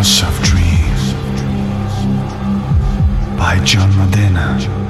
House of Dreams by John Modena.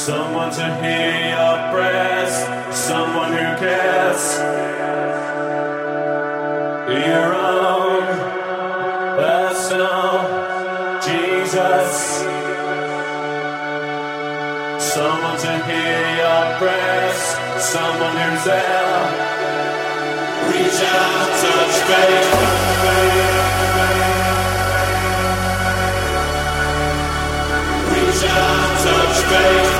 Someone to hear your prayers, someone who cares. Your own personal Jesus. Someone to hear your prayers, someone who's there. Reach out, touch faith. Reach out, touch faith.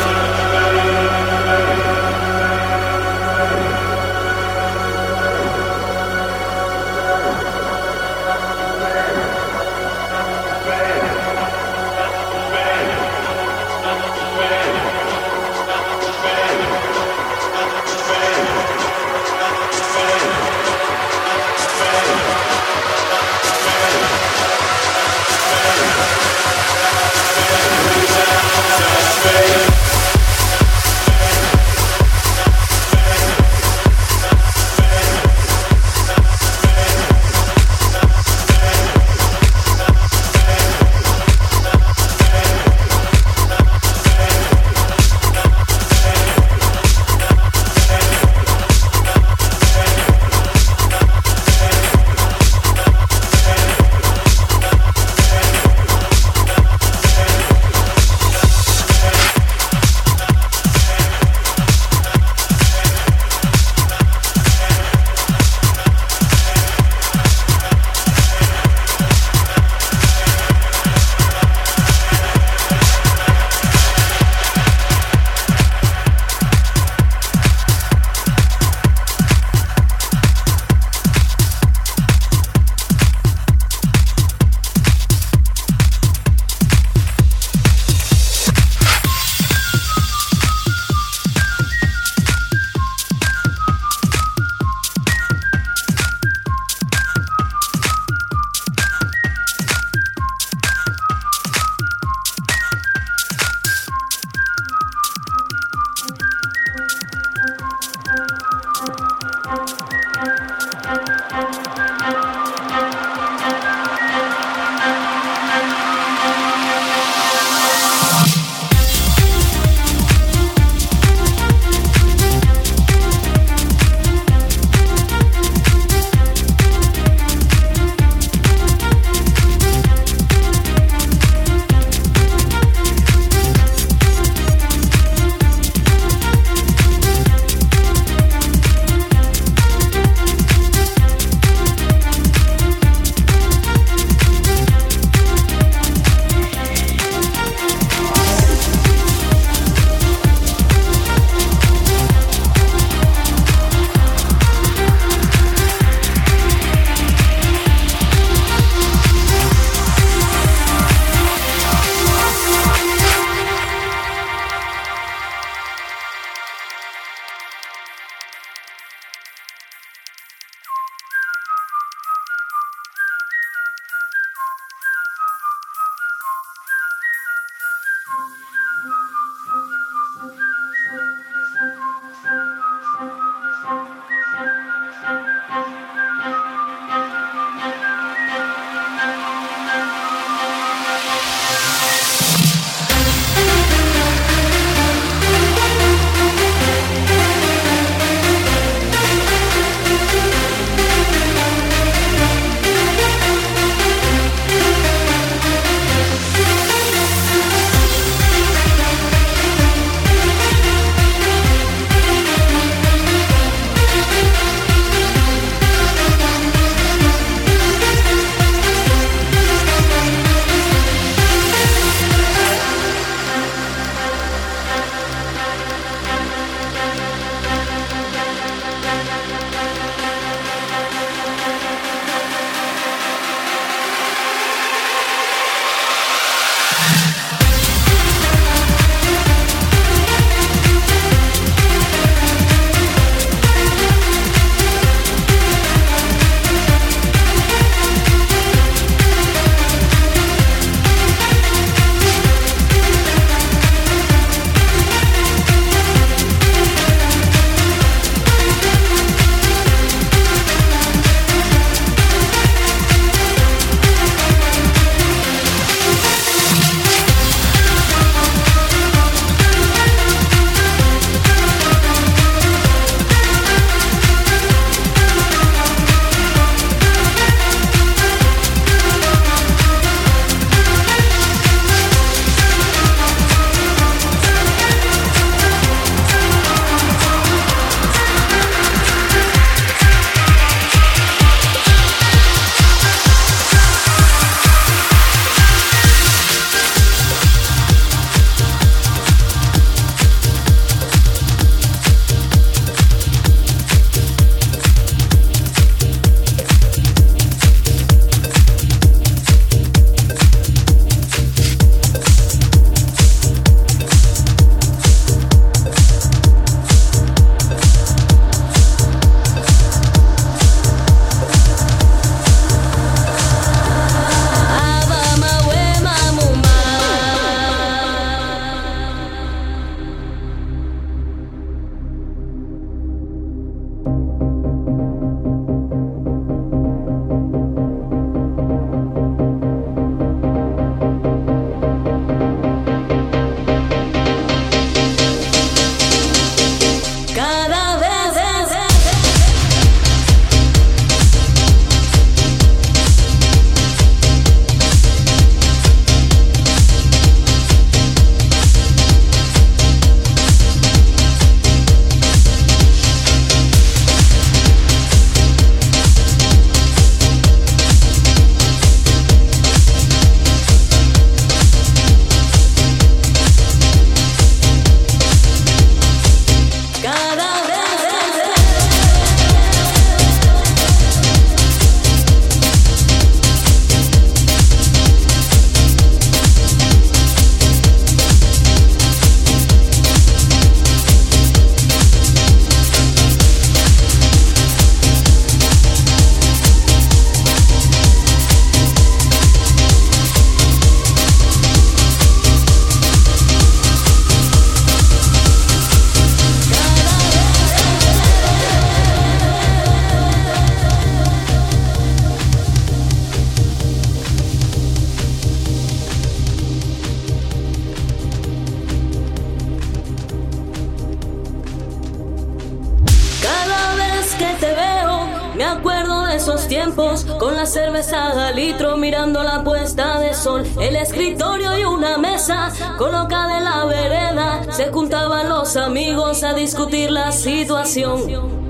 litro mirando la puesta de sol, el escritorio y una mesa colocada en la vereda, se juntaban los amigos a discutir la situación.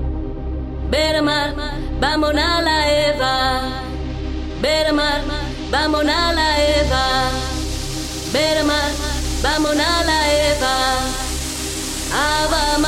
Vermar, vamos a la Eva. Vermar, vamos a la Eva. Vermar, vamos a la Eva. Ava,